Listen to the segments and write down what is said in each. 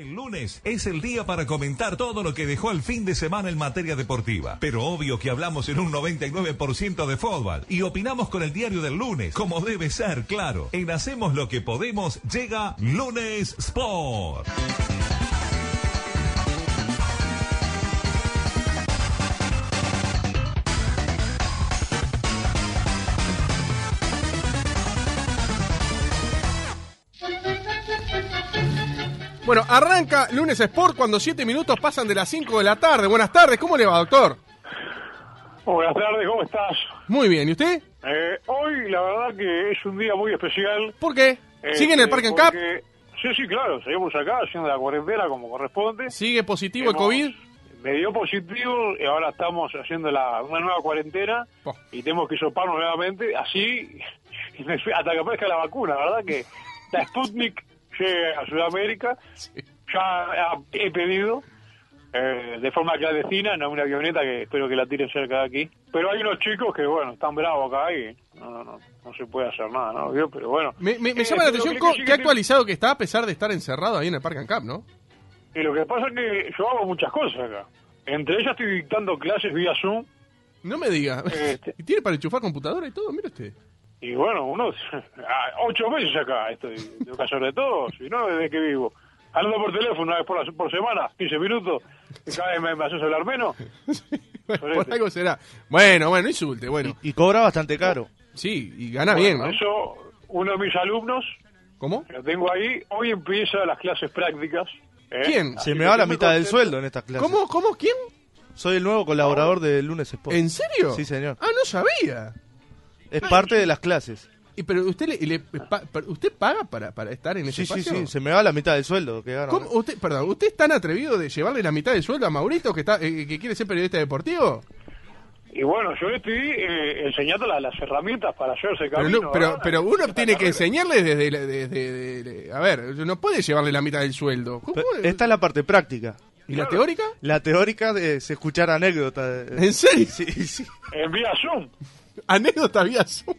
El lunes es el día para comentar todo lo que dejó el fin de semana en materia deportiva. Pero obvio que hablamos en un 99% de fútbol y opinamos con el diario del lunes, como debe ser, claro. En Hacemos lo que podemos llega Lunes Sport. Bueno, arranca lunes Sport cuando 7 minutos pasan de las 5 de la tarde. Buenas tardes, ¿cómo le va, doctor? Buenas tardes, ¿cómo estás? Muy bien, ¿y usted? Eh, hoy la verdad que es un día muy especial. ¿Por qué? ¿Sigue en el eh, Parque en Cap? Sí, sí, claro, seguimos acá haciendo la cuarentena como corresponde. ¿Sigue positivo el COVID? Me dio positivo y ahora estamos haciendo la, una nueva cuarentena Oh. y tenemos que soparnos nuevamente, así hasta que aparezca la vacuna, ¿verdad? Que la Sputnik llegue a Sudamérica, ya eh, he pedido eh, de forma clandestina, no una avioneta que espero que la tiren cerca de aquí. Pero hay unos chicos que, bueno, están bravos acá y no, no, no, no se puede hacer nada, ¿no? Pero bueno. Me, me- me Eh, llama la pero atención que- que- actualizado que está a pesar de estar encerrado ahí en el Parque en Cap, ¿no? Y lo que pasa es que yo hago muchas cosas acá. Entre ellas estoy dictando clases vía Zoom No me diga. Este. ¿Y tiene para enchufar computadora y todo? Mire usted. Y bueno, unos ah, ocho meses acá estoy, tengo que hacer de todo, si no, desde que vivo. Hablando por teléfono una vez por, la- por semana, 15 minutos, y cada vez me, me haces hablar menos. Por algo será. Bueno, bueno, insulte, bueno. Y cobra bastante caro. Sí, y gana Bueno, bien, ¿no? Eso, uno de mis alumnos, ¿Cómo? lo tengo ahí, hoy empieza las clases prácticas. ¿eh? ¿Quién? Así Se me va la mitad del sueldo en estas clases. ¿Cómo? ¿Cómo? ¿Quién? Soy el nuevo colaborador de Lunes Sport. ¿En serio? Sí, señor. Ah, no sabía. Es parte de las clases. Y pero usted le, le- pa- usted paga para, para estar en ese Sí, sí, espacio. sí. Se me va la mitad del sueldo que gano. ¿Cómo? Usted, perdón, ¿usted es tan atrevido de llevarle la mitad del sueldo a Maurito que está eh, que quiere ser periodista deportivo? Y bueno, yo le estoy eh, enseñando la- las herramientas para hacerse Pero, camino. no- pero, ¿verdad? pero uno Esta tiene que carrera. enseñarle desde, la- desde, de- de- a ver, no puede llevarle la mitad del sueldo. ¿Cómo? Esta es la parte práctica. ¿Y la teórica? La teórica es escuchar anécdotas. ¿En serio? Sí, sí. En vía Zoom. Anécdota vía Zoom.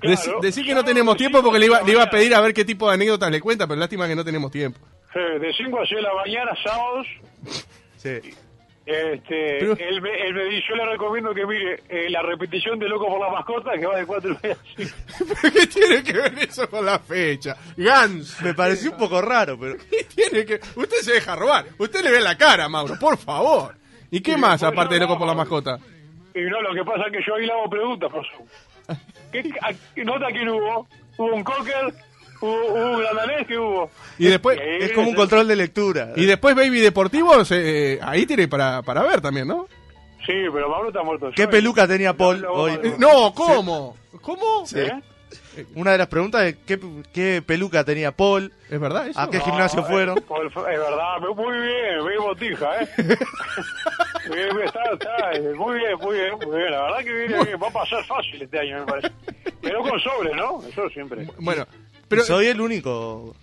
Claro. Deci- decir que no tenemos tiempo porque le iba, le iba a pedir a ver qué tipo de anécdotas le cuenta, pero lástima que no tenemos tiempo. de 5 a 6 de la mañana, sábados. sí. Este, Pero- él, me, él me dice, yo le recomiendo que mire eh, la repetición de Loco por la Mascota, que va de 4 y media a cinco. ¿Qué tiene que ver eso con la fecha? Gans. Me pareció un poco raro, pero. ¿Qué tiene que Usted se deja robar. Usted le ve la cara, Mauro, por favor. ¿Y qué Sí, más aparte de loco por la mascota? Y no, lo que pasa es que yo ahí le hago preguntas por Zoom. ¿Qué, a- ¿Nota quién hubo? ¿Hubo un cocker? ¿Hubo, hubo un grandanés? ¿Qué hubo? Y después Es como un control de lectura. y después Baby Deportivo se- eh, ahí tiene para, para ver también, ¿no? Sí, pero Mauro está muerto. ¿Qué Yo- peluca tenía Paul No, hoy? Eh, no, ¿cómo? ¿Cómo? Sí. ¿Eh? Una de las preguntas es: ¿qué, qué peluca tenía Paul? ¿Es verdad eso? ¿A qué gimnasio eh, fueron? Es verdad, muy bien, muy botija, ¿eh? Bien, bien, está, está, eh, muy bien, muy bien, muy bien. La verdad que viene bien, va a pasar fácil este año, me parece. Pero con sobre, ¿no? Eso siempre. Bueno, pero Soy el único.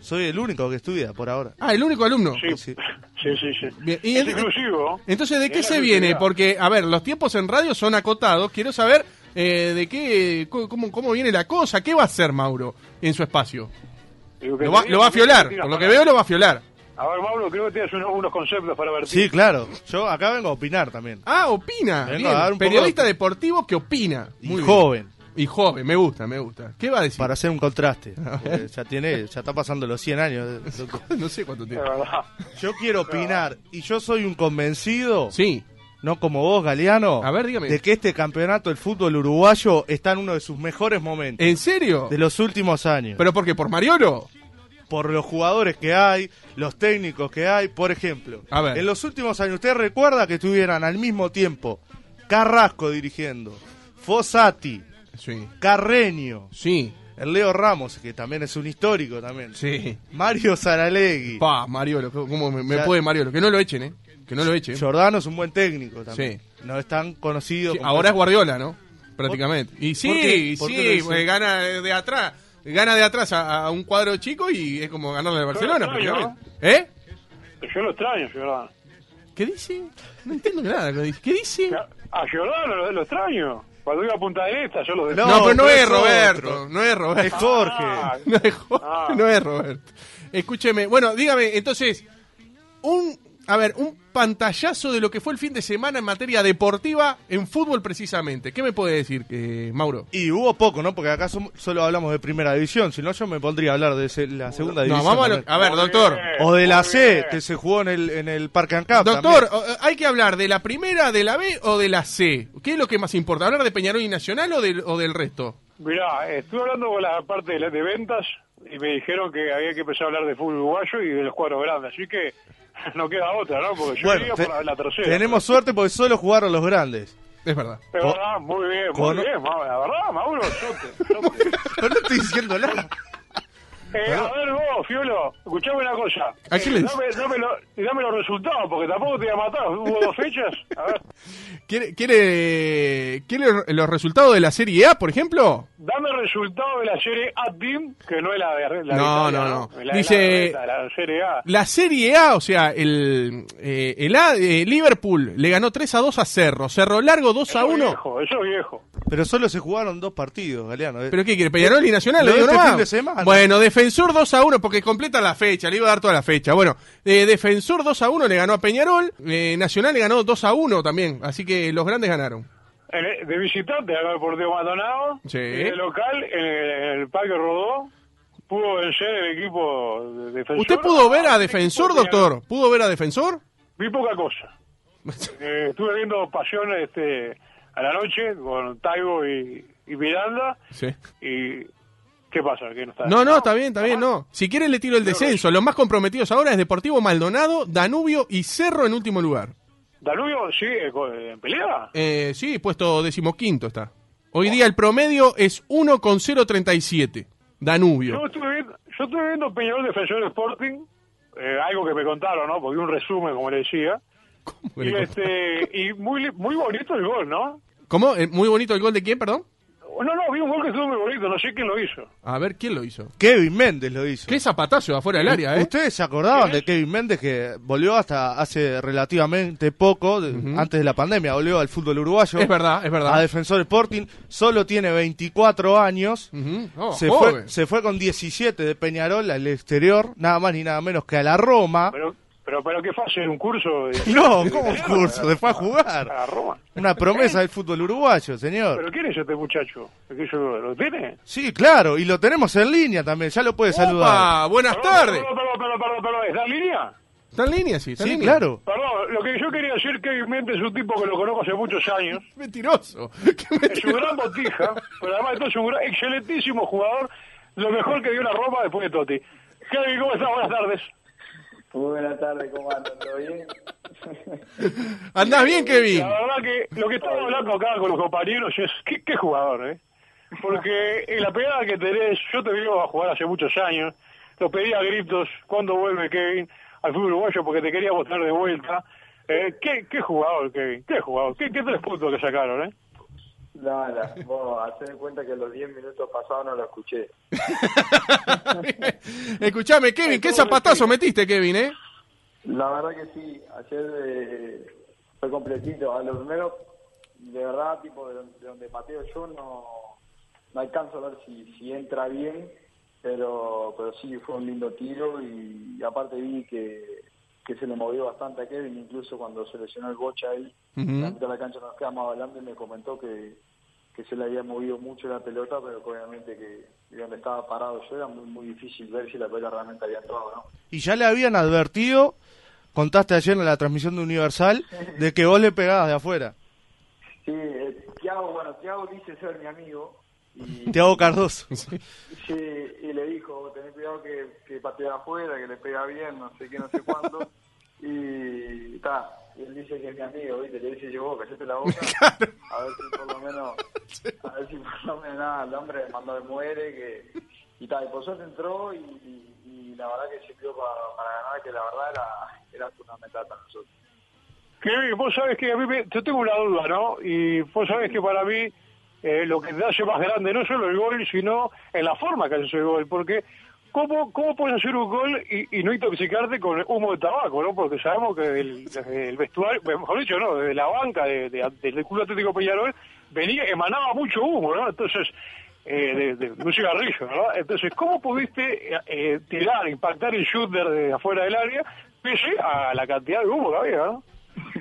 Soy el único que estudia por ahora. Ah, el único alumno. Sí, sí. sí, sí. sí. Bien, y Es el- inclusivo. Entonces, ¿de qué se viene? Porque, a ver, los tiempos en radio son acotados. Quiero saber eh, de qué, cómo, cómo viene la cosa. ¿Qué va a hacer Mauro en su espacio? Lo va, te lo va a fiolar. Por lo que veo, lo va a fiolar. A ver, Mauro, creo que tienes unos, unos conceptos para ver. Sí, claro. Yo acá vengo a opinar también. Ah, opina. Vengo Bien. a dar un Periodista de- deportivo que opina. Y Muy bien. joven. Y joven, me gusta, me gusta. ¿Qué va a decir? Para hacer un contraste. Ya tiene, ya está pasando los 100 años. No sé cuánto verdad. Yo quiero opinar y yo soy un convencido, Sí. No como vos, Galeano, A ver, dígame. de que este campeonato del fútbol uruguayo está en uno de sus mejores momentos ¿En serio? de los últimos años. ¿Pero por qué? ¿Por Mariolo? por los jugadores que hay, los técnicos que hay, por ejemplo. A ver. En los últimos años, ¿usted recuerda que estuvieran al mismo tiempo Carrasco dirigiendo, Fossati, Sí. Carreño, Sí. el Leo Ramos, que también es un histórico también, Sí. Mario Saralegui, Pa, Mariolo, ¿cómo me, me Ya- puede Mariolo? Que no lo echen, ¿eh? Que no lo echen. Giordano es un buen técnico también. Sí. No es tan conocido. Sí, como- ahora es Guardiola, ¿no? Prácticamente. Y sí, ¿Por qué? ¿Por sí, gana de atrás. Gana de atrás a, a un cuadro chico y es como ganarle al Barcelona. Extraño, prácticamente. ¿Eh? Yo lo extraño, Giordano. ¿Qué dice? No entiendo nada. ¿Qué dice? ¿Qué dice? A Giordano lo, lo extraño. Cuando iba a Punta del Este, yo lo No, No, pero no pero es es Roberto. otro. No es Roberto. Es Jorge. Ah, No es, Jo- Ah. no es Roberto. Escúcheme, bueno, dígame, entonces, un, a ver, un pantallazo de lo que fue el fin de semana en materia deportiva en fútbol precisamente. ¿Qué me puede decir, eh, Mauro? Y hubo poco, ¿no? Porque acá solo hablamos de primera división, si no yo me pondría a hablar de la segunda No, división. vamos a, lo- a ver, doctor. O de la C, que se jugó en el, en el Parque Ancap. Doctor, también. o- hay que hablar de la primera, de la B o de la C. ¿Qué es lo que más importa? ¿Hablar de Peñarol y Nacional o del, o del resto? Mirá, estuve hablando con la parte de, la- de ventas y me dijeron que había que empezar a hablar de fútbol uruguayo y de los cuadros grandes. Así que no queda otra, ¿no? Porque yo Bueno, iría te- por la, tercera. tenemos suerte porque solo jugaron los grandes. Es verdad. Es verdad, muy bien, muy con- bien. La verdad, Mauro, sote. Pero no estoy diciendo nada. Eh, a ver vos, Fiolo, escuchame una cosa. ¿A quién Eh, le dame, dame, lo- dame los resultados, porque tampoco te voy a matar. Hubo dos fechas. A ver, ¿Quiere, quiere, quiere los resultados de la Serie A, por ejemplo? dame el resultado de la serie A Team, que no es la de la de No, Italia, no, no. La, Dice- La, la, la serie A. La Serie A, o sea, el, eh, el A, eh, Liverpool le ganó 3 a 2 a Cerro. Cerro Largo 2 a Eso es 1. viejo, eso es viejo. Pero solo se jugaron dos partidos, Galeano. eh. ¿Pero qué quiere? ¿Peñarol y Nacional? Lo de digo este fin de semana. Bueno, Defensor 2 a 1 porque completa la fecha, le iba a dar toda la fecha. Bueno, eh, Defensor 2 a 1 le ganó a Peñarol, eh, Nacional le ganó 2 a 1 también, así que los grandes ganaron. De visitante, acá el Porteo Maldonado. Sí. De local, en el, Parque Rodó, pudo vencer el equipo de defensor. ¿Usted pudo ver a Defensor, doctor? ¿Pudo ver a Defensor? Vi poca cosa. Eh, estuve viendo Pasión este, a la noche con Taibo y, y Miranda. Sí. ¿Y qué pasa? ¿Que no, está? No, no, está bien, está bien, no. Si quiere le tiro el descenso. Los más comprometidos ahora es Deportivo Maldonado, Danubio y Cerro en último lugar. ¿Danubio sigue en pelea? Eh, sí, puesto decimoquinto está. Hoy día el promedio es 1,037. Danubio. Yo estuve viendo, yo estuve viendo Peñarol Defensor Sporting, eh, algo que me contaron, ¿no? Porque un resumen, como le decía. ¿Cómo? Y, este, y muy, muy bonito el gol, ¿no? ¿Cómo? Eh, Muy bonito el gol de quién, perdón. No, no, vi un gol que estuvo muy bonito, no sé quién lo hizo. A ver, ¿quién lo hizo? Kevin Méndez lo hizo. Qué zapatazo de afuera del área, ¿eh? ¿Ustedes se acordaban de Kevin Méndez que volvió hasta hace relativamente poco, de- antes de la pandemia, volvió al fútbol uruguayo? Es verdad, es verdad. A Defensor Sporting, solo tiene 24 años. Oh, se, joven. fue, se fue con 17 de Peñarol al exterior, nada más ni nada menos que a la Roma. Pero, pero, pero ¿qué fue? ¿Un curso? De... No, ¿cómo un curso? Se fue a jugar. A Roma. Una promesa del fútbol uruguayo, señor. ¿Pero quién es este muchacho? ¿Que yo, ¿Lo tiene? Sí, claro, y lo tenemos en línea también, ya lo puede saludar. Opa, buenas Perdón, tardes. Perdón, perdón, perdón, perdón, perdón, ¿está en línea? ¿Está en línea, sí? ¿Está en Sí, línea? claro. Perdón, lo que yo quería decir que Méndez es un tipo que lo conozco hace muchos años. Mentiroso. Es un gran botija, pero además de todo es un gran- excelentísimo jugador. Lo mejor que dio la Roma después de Totti. Kevin, ¿cómo estás? Buenas tardes. Muy buenas tardes, ¿cómo andan? ¿Todo bien? ¿Andás bien, Kevin? La verdad que lo que estamos hablando acá con los compañeros es qué, qué jugador, ¿eh? Porque en la pegada que tenés, yo te veo a jugar hace muchos años, lo pedí a gritos, ¿cuándo vuelve Kevin al fútbol uruguayo? Porque te quería botar de vuelta. Eh, ¿qué, ¿Qué jugador, Kevin? ¿Qué jugador? ¿Qué, qué tres puntos que sacaron, eh? Nada, vos haced de cuenta que los 10 minutos pasados no lo escuché. Escuchame, Kevin, ¿qué zapatazo metiste, Kevin, eh? La verdad que sí, ayer eh, fue completito. A lo primero, de verdad, tipo, de donde, de donde pateo yo no, no alcanzo a ver si, si entra bien, pero, pero sí, fue un lindo tiro y, aparte vi que, que se le movió bastante a Kevin, incluso cuando se lesionó el bocha ahí, mitad de la cancha nos quedamos hablando y me comentó que, que se le había movido mucho la pelota, pero obviamente que de donde estaba parado yo era muy, muy difícil ver si la pelota realmente había entrado no. Y ya le habían advertido, contaste ayer en la transmisión de Universal, de que vos le pegabas de afuera. Sí, eh, Tiago, bueno, Tiago dice ser mi amigo y, Te hago Cardoso. sí, y le dijo, tenés cuidado que, que patea afuera, que le pega bien, no sé qué, no sé cuándo. Y está, y él dice que es mi amigo, ¿viste? Le dice yo, vos, callate la boca, a ver si por lo menos, a ver si por lo menos nada, el hombre mandó de muere, que, y tal, y por suerte entró y, y- y la verdad que sirvió para, para ganar, que la verdad era, era fundamental para nosotros. Kevin, vos sabés que a mí me, yo tengo una duda, ¿no? Y vos sabés que para mí eh, lo que te hace más grande no solo el gol, sino en la forma que haces el gol. Porque, ¿cómo, cómo puedes hacer un gol y, y no intoxicarte con humo de tabaco, ¿no? Porque sabemos que del, desde el vestuario, mejor dicho, ¿no? Desde la banca de, de- del Club Atlético Peñarol venía, emanaba mucho humo, ¿no? Entonces, eh, de, de, de un cigarrillo, ¿verdad? Entonces, ¿cómo pudiste eh, tirar, impactar el shooter de afuera del área, pese a la cantidad de humo que había, ¿no?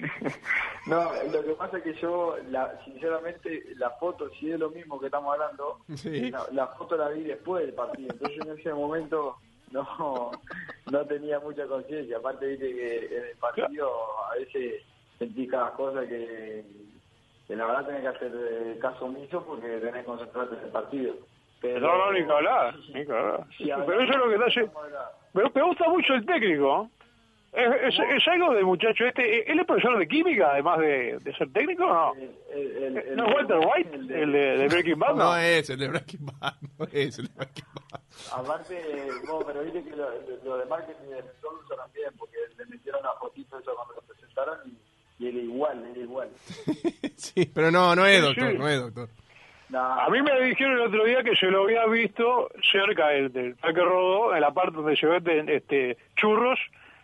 No, lo que pasa es que yo, la, sinceramente, la foto, si es lo mismo que estamos hablando, Sí. la, la foto la vi después del partido. Entonces en ese momento no, no tenía mucha conciencia. Aparte, viste que en el partido a veces sentí cada cosa que, que la verdad tenés que hacer eh, caso omiso porque tenés que concentrarte en el partido. Pero, No, no, ni que hablar, ni que hablar. Sí, a ver, Pero eso es lo que te hablar. Me, me gusta mucho el técnico. ¿Es, es, es algo del muchacho este. ¿Él es profesor de química, además de, de ser técnico o no? El- el- el- el- ¿No es Walter White, el el de- de, de Breaking Bad? No No, es el de Breaking Bad, no es el de Breaking Bad. Aparte, vos, pero viste que lo, lo de marketing de Sol lo usaron bien, porque le metieron una fotito eso cuando lo presentaron y, y era igual, era igual. Sí, pero no, no es doctor, sí. no es doctor. A mí me dijeron el otro día que se lo había visto cerca del, del Parque Rodó, en la parte donde se venden este, churros,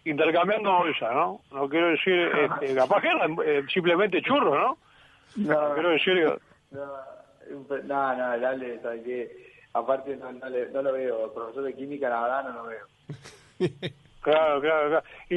intercambiando bolsa, ¿no? No quiero decir, este, capaz que eran eh, simplemente churros, ¿no? no, Quiero decir, no, no, no, dale, ¿sabes qué? Aparte no, no, le- no lo veo, profesor de química la verdad no lo veo. claro, claro, claro. Y,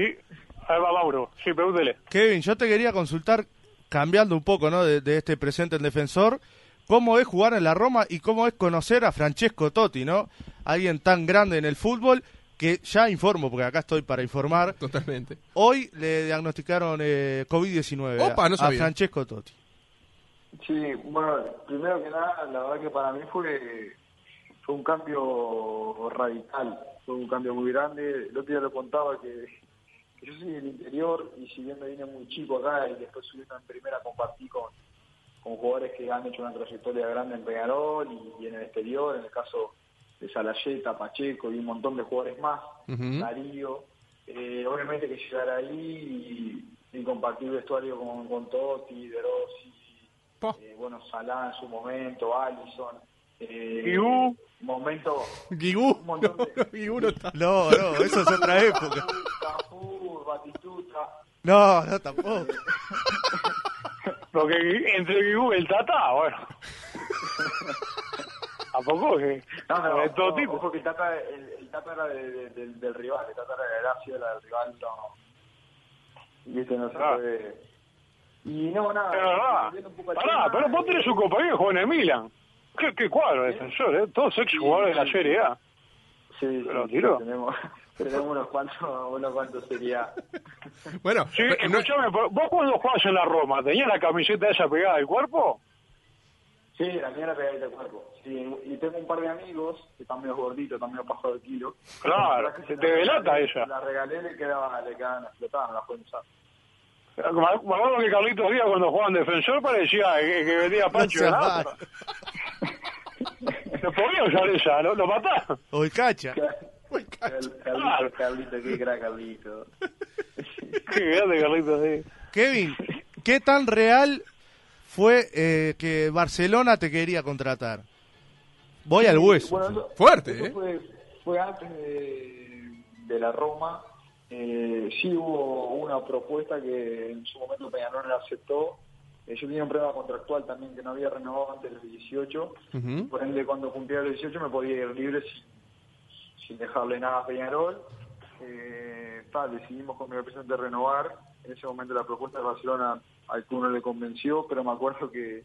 ahí va Mauro, sí, pregúntele. Kevin, yo te quería consultar, cambiando un poco ¿no? de, de este presente en defensor, cómo es jugar en la Roma y cómo es conocer a Francesco Totti, ¿no? Alguien tan grande en el fútbol que ya informo, porque acá estoy para informar. Totalmente. Hoy le diagnosticaron eh, COVID-19 a- no a. Francesco Totti. Sí, bueno, primero que nada, la verdad que para mí fue, fue un cambio radical, fue un cambio muy grande. El otro día lo contaba que, que yo soy del interior y si bien me vine muy chico acá y después subiendo en primera compartí con, con jugadores que han hecho una trayectoria grande en Peñarol y, y en el exterior, en el caso de Salayeta, Pacheco y un montón de jugadores más. Darío. Eh, obviamente que llegar ahí y, y compartir vestuario con, con Totti, De Rossi, eh, bueno, Salah en su momento, Allison. Eh. Momento. Guigú, Un montón de- no, no, está. No, no, eso es otra época. Cafú, Batistuta. No, no, tampoco. Porque entre Guigú y el Tata, bueno. ¿A poco? Que, No, no, de todo no, tipo. ojo que el Tata, el, el Tata era de- de- del- del rival, el Tata era de Gracia, era del rival, no. Y este no se Ah. puede. Y no, nada. Es verdad. volviendo un poco al Pará, tema, pero vos tenés eh, un compañero que juega en el Milan. ¿Qué, qué cuadro de defensor, eh? Todos ex jugadores de la Serie A. Sí, sí, ¿Pero sí, tiró? tenemos, tenemos unos cuantos, unos cuantos sería. Bueno, Sí, pero no- escuchame, pero vos cuando jugabas en la Roma, ¿tenías la camiseta esa pegada al cuerpo? Sí, la mía era pegadita al cuerpo. Sí, y tengo un par de amigos que están medio gorditos, están medio pasado de kilo. Claro, La que se te la delata esa. La regalé, le quedaba, le quedaban explotadas, no las pueden usar. Me acuerdo que Carlitos Díaz cuando jugaba en defensor parecía que, que vendía Pancho de va. nada. No podía usar esa, lo, lo matás. O el cacha. Carlito, Claro. Carlito, qué crack, Carlito. Qué grande Carlitos Díaz. Kevin, ¿qué tan real fue eh, que Barcelona te quería contratar? Voy al hueso. Bueno, eso- Fuerte, eso ¿eh? Fue, fue antes de, de la Roma. Eh, sí hubo una propuesta que en su momento Peñarol la aceptó. Eh, yo tenía un problema contractual también que no había renovado antes de los 18. Ujú. Por ende, cuando cumplía los 18 me podía ir libre sin, sin dejarle nada a Peñarol. Eh, ta, decidimos con mi representante renovar. En ese momento la propuesta de Barcelona al club no le convenció, pero me acuerdo que,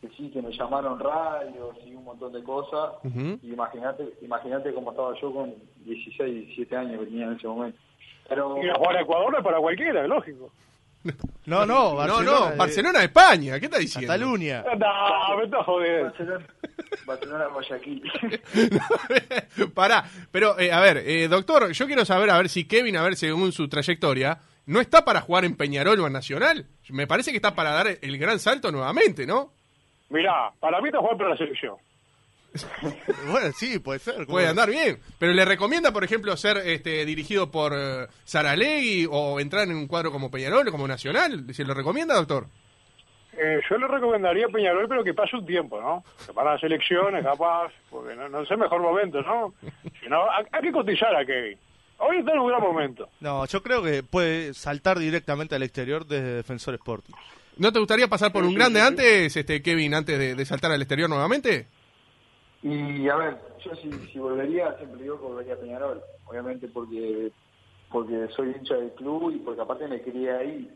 que sí, que me llamaron radios y un montón de cosas. Ujú. Y Imagínate imagínate cómo estaba yo con 16, 17 años que tenía en ese momento. Pero, Y a jugar a Ecuador no es para cualquiera, es lógico. No, no, no, Barcelona. no, de- Barcelona de España, ¿qué está diciendo? Cataluña. No, me estás jodiendo. Barcelona, Barcelona Guayaquil. Pará, pero eh, a ver, eh, doctor, yo quiero saber, a ver si Kevin, a ver según su trayectoria, no está para jugar en Peñarol o en Nacional. Me parece que está para dar el gran salto nuevamente, ¿no? Mirá, para mí está jugar para la selección. Bueno, sí, puede ser. ¿cómo Puede andar bien. Pero le recomienda, por ejemplo, ser este, dirigido por eh, Saralegui o entrar en un cuadro como Peñarol o como Nacional. ¿Se lo recomienda, doctor? Eh, yo le recomendaría a Peñarol, pero que pase un tiempo, ¿no? Que para las elecciones, capaz, porque no, no es el mejor momento, ¿no? Si no, hay, hay que cotizar a Kevin. Hoy está en un gran momento. No, yo creo que puede saltar directamente al exterior desde Defensor Sporting. ¿No te gustaría pasar por un grande antes, este Kevin, antes de, de saltar al exterior nuevamente? Y a ver, yo si, si volvería, siempre digo que volvería a Peñarol, obviamente porque porque soy hincha del club y porque aparte me quería ahí.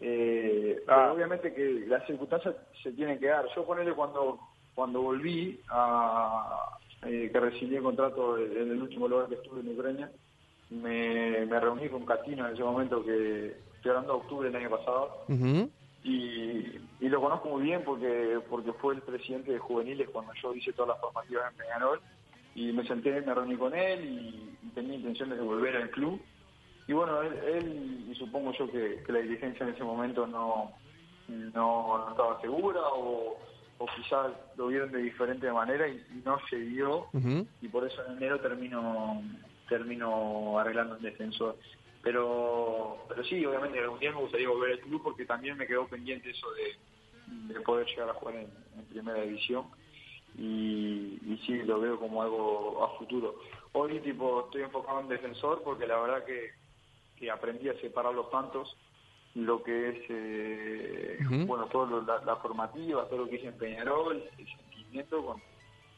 Eh, Ah. pero obviamente que las circunstancias se tienen que dar. Yo ponele cuando cuando volví a eh, que recibí el contrato en el último lugar que estuve en Ucrania, me, me reuní con Catino en ese momento que estoy hablando de octubre del año pasado. Y, y lo conozco muy bien porque porque fue el presidente de juveniles cuando yo hice todas las formativas en Peñarol. Y me senté, me reuní con él y, y tenía intenciones de volver al club. Y bueno, él, él, y supongo yo que, que la dirigencia en ese momento no, no, no estaba segura o, o quizás lo vieron de diferente manera y, y no se dio. Y por eso en enero termino termino arreglando el defensor. Pero pero sí, obviamente algún día me gustaría volver al club porque también me quedó pendiente eso de, de poder llegar a jugar en, en primera división y, y sí, lo veo como algo a futuro. Hoy tipo estoy enfocado en defensor porque la verdad que, que aprendí a separar los tantos lo que es eh, bueno todo lo- la, la formativa, todo lo que hice en Peñarol, el sentimiento con,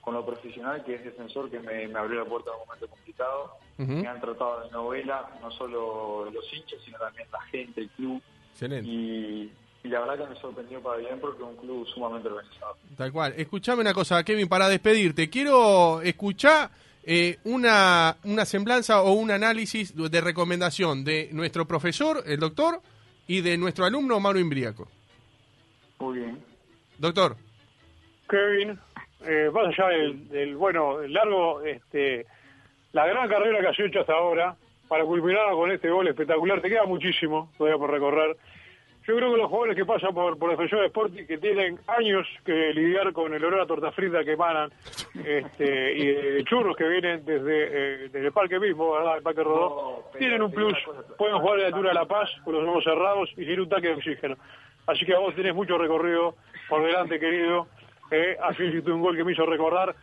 con lo profesional que es defensor que me, me abrió la puerta en un momento complicado. Me han tratado de novela, no solo los hinchas, sino también la gente, el club. Excelente. Y, y la verdad que me sorprendió para bien porque es un club sumamente organizado. Tal cual. Escuchame una cosa, Kevin, para despedirte. Quiero escuchar eh, una, una semblanza o un análisis de recomendación de nuestro profesor, el doctor, y de nuestro alumno, Mauro Imbriaco. Muy bien. Doctor. Kevin, eh, más allá del, del, bueno, el largo, este, la gran carrera que has hecho hasta ahora, para culminar con este gol espectacular, te queda muchísimo todavía por recorrer. Yo creo que los jugadores que pasan por, por Defensor de Sporting, que tienen años que lidiar con el olor a torta frita que emanan, este, y de churros que vienen desde, eh, desde el parque mismo, ¿verdad? El parque Rodó, No, tienen un plus, pueden jugar a la altura de La Paz, con los ojos cerrados y sin un taque de oxígeno. Así que vos tenés mucho recorrido por delante, querido. Eh, así un gol que me hizo recordar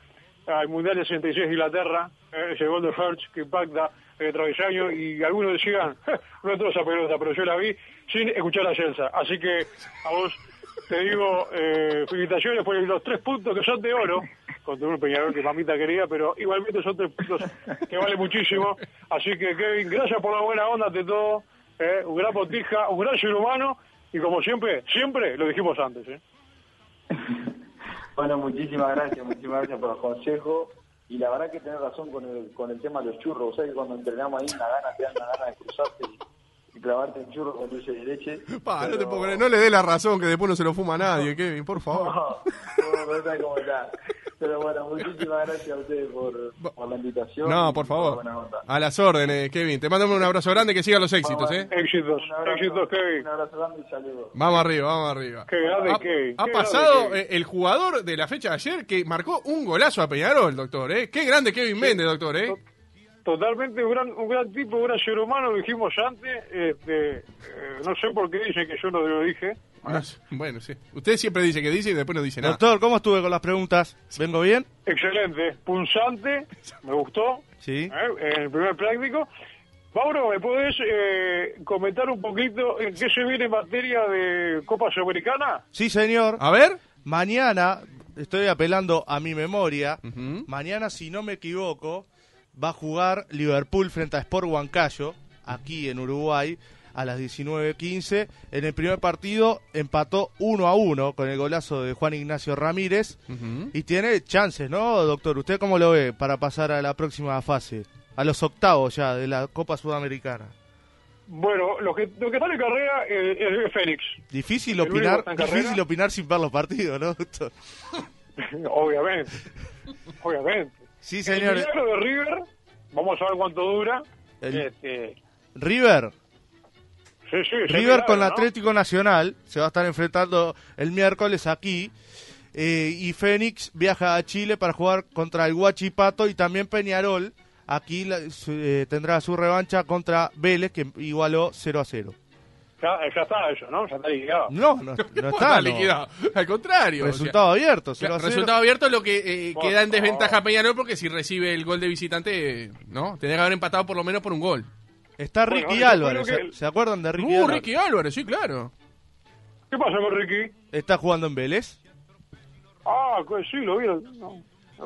al Mundial de 66 de Inglaterra, eh, ese gol de Hertz que impacta el travesaño y algunos decían, no entró esa pelota, pero yo la vi sin escuchar a Celsa. Así que a vos te digo eh, felicitaciones por los tres puntos que son de oro contra un Peñarol que mamita quería, pero igualmente son tres puntos que vale muchísimo. Así que Kevin, gracias por la buena onda de todo, eh, un gran potija, un gran ser humano y como siempre, siempre lo dijimos antes. ¿eh? Bueno, muchísimas gracias, muchísimas gracias por los consejos. Y la verdad que tenés razón con el, con el tema de los churros. O sea que cuando entrenamos ahí, una gana, te dan una gana de cruzarte y, y clavarte el churro con dulce de leche. Pa, no, te Pero- puedo creer. no le dé la razón que después no se lo fuma nadie, Kevin, por favor. No, no, está como está. Pero bueno, muchísimas gracias a ustedes por, por la invitación. No, por favor. A las órdenes, Kevin. Te mandamos un abrazo grande, que sigan los éxitos, ¿eh? Éxitos, Un éxitos, Kevin. Un abrazo grande y saludos. Vamos arriba, vamos arriba. Qué grande, ha, Kevin, ha qué pasado grande, eh, el jugador de la fecha de ayer que marcó un golazo a Peñarol, doctor, ¿eh? Qué grande Kevin Méndez, doctor, ¿eh? Totalmente un gran, un gran tipo, un gran ser humano, lo dijimos antes. Este, eh, no sé por qué dicen que yo no lo dije. Sé, Bueno, sí. Usted siempre dice que dice y después no dice nada. Doctor, ¿cómo estuve con las preguntas? ¿Vengo bien? Excelente, punzante, me gustó. Sí. ¿eh? en el primer práctico. Mauro, ¿me podés eh, comentar un poquito en qué se viene en materia de Copa Sudamericana? Sí, señor. A ver. Mañana, estoy apelando a mi memoria, mañana, si no me equivoco, va a jugar Liverpool frente a Sport Huancayo, aquí en Uruguay, a las 19.15. En el primer partido empató 1 a 1 con el golazo de Juan Ignacio Ramírez. Y tiene chances, ¿no, doctor? ¿Usted cómo lo ve para pasar a la próxima fase? A los octavos ya de la Copa Sudamericana. Bueno, lo que, lo que está en carrera eh, es, es Fénix. Difícil ¿El único que opinar, difícil opinar sin ver los partidos, ¿no, doctor? obviamente, obviamente. Sí, El señor. milagro de River, vamos a ver cuánto dura. El- Este, River, sí, sí, sí, River milagro, con ¿no? Atlético Nacional se va a estar enfrentando el miércoles aquí. eh, y Fénix viaja a Chile para jugar contra el Huachipato y también Peñarol. Aquí la- eh, tendrá su revancha contra Vélez, que igualó 0 a 0. Ya, ya está eso, ¿no? Ya está liquidado. No, no, no ¿Cómo está. no. liquidado? Al contrario. o sea, Resultado abierto, 0 Claro, a 0. resultado abierto lo que eh, queda en desventaja Peñarol porque si recibe el gol de visitante, ¿no? Tendría que haber empatado por lo menos por un gol. Está Ricky Álvarez. ¿Se, que- se acuerdan de Ricky Uh, Álvarez? Ricky Álvarez, sí, claro. ¿Qué pasa con Ricky? Está jugando en Vélez. Ah, pues sí, lo vi. No.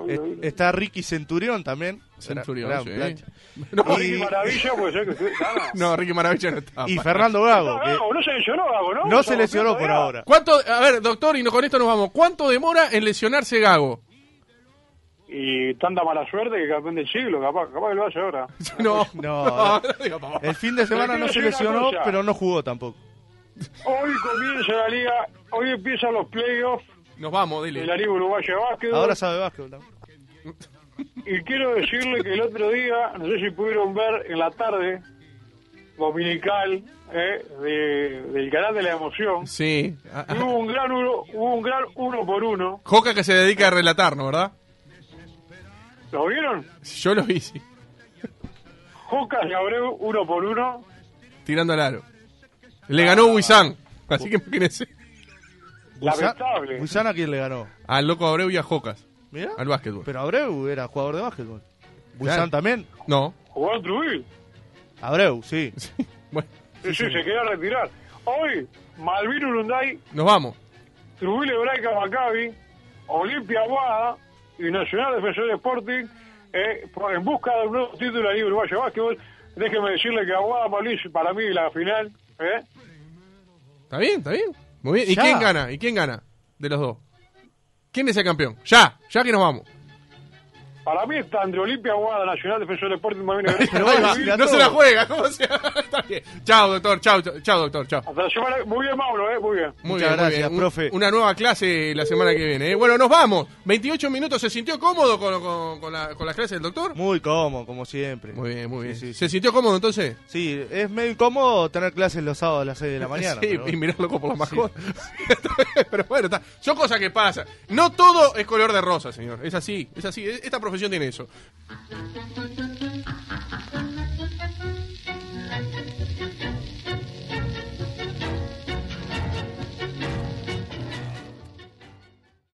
Es- está Ricky Centurión también. Centurión, Gran sí. No, Y- Ricky Maravilla puede ser que usted no, Ricky Maravilla no está. Y Fernando Gago, No, que Gago, no se lesionó Gago, ¿no? no ¿Está se lesionó por ahora. ¿Cuánto, a ver, doctor, y no- con esto nos vamos. ¿Cuánto demora en lesionarse Gago? Y tanta mala suerte que campeón del siglo, capaz, capaz que lo hace ahora. No, No, no. El fin de semana no se lesionó, pero no jugó tampoco. Hoy comienza la liga, hoy empiezan los playoffs Nos vamos, de la dile. Liga Uruguaya de Básquetbol. Ahora sabe básquetbol. también. Y quiero decirle que el otro día, no sé si pudieron ver en la tarde dominical eh, de- del canal de la emoción, Sí. Hubo un gran uno, hubo un gran uno por uno. Joca que se dedica a relatarnos, ¿verdad? ¿Lo vieron? Yo lo vi, sí. Jocas y Abreu uno por uno. Tirando al aro. Le ganó Huizán. Así que imagínense. Lamentable. Buizán a quién le ganó. Al loco Abreu y a Jocas. Mira. Al básquetbol. Pero Abreu era jugador de básquetbol. Claro. también. No. Jugó en Trujillo. Abreu, sí. Bueno, Sí, sí, se quería retirar. Hoy, Malvin Urunday, nos vamos. Trujillo Hebraica Maccabi, Olimpia Aguada y Nacional Defensor Sporting eh, en busca de un nuevo título de la Liga Uruguaya de Básquetbol. Déjeme decirle que Aguada Mauricio, para mí la final, ¿eh? ¿Está bien? ¿Está bien? Muy bien. ¿Y Ya. quién gana? ¿Y quién gana? De los dos. ¿Quién es el campeón? Ya, ya que nos vamos. Para mí está entre Olimpia Aguada, Nacional Defensor Maccabi. mira no se la juega, ¿cómo se Está bien. Chao, doctor. Chao, chao, doctor. Chao. Hasta la semana, muy bien Mauro, ¿eh? Muy bien. Muy Muchas bien, muy gracias, bien. Profe. Una nueva clase la semana que viene. ¿eh? Bueno, nos vamos. 28 minutos. ¿Se sintió cómodo con, con, con la, con la clase del doctor? Muy cómodo, como siempre. Muy bien, muy bien. Sí, sí, ¿Se sintió cómodo entonces? Sí, es medio incómodo tener clases los sábados a las 6 de la mañana. sí, pero- y mirarlo como por la mascota. pero bueno, está. son cosas que pasan. No todo es color de rosa, señor. Es así, es así. Esta profesión tiene eso.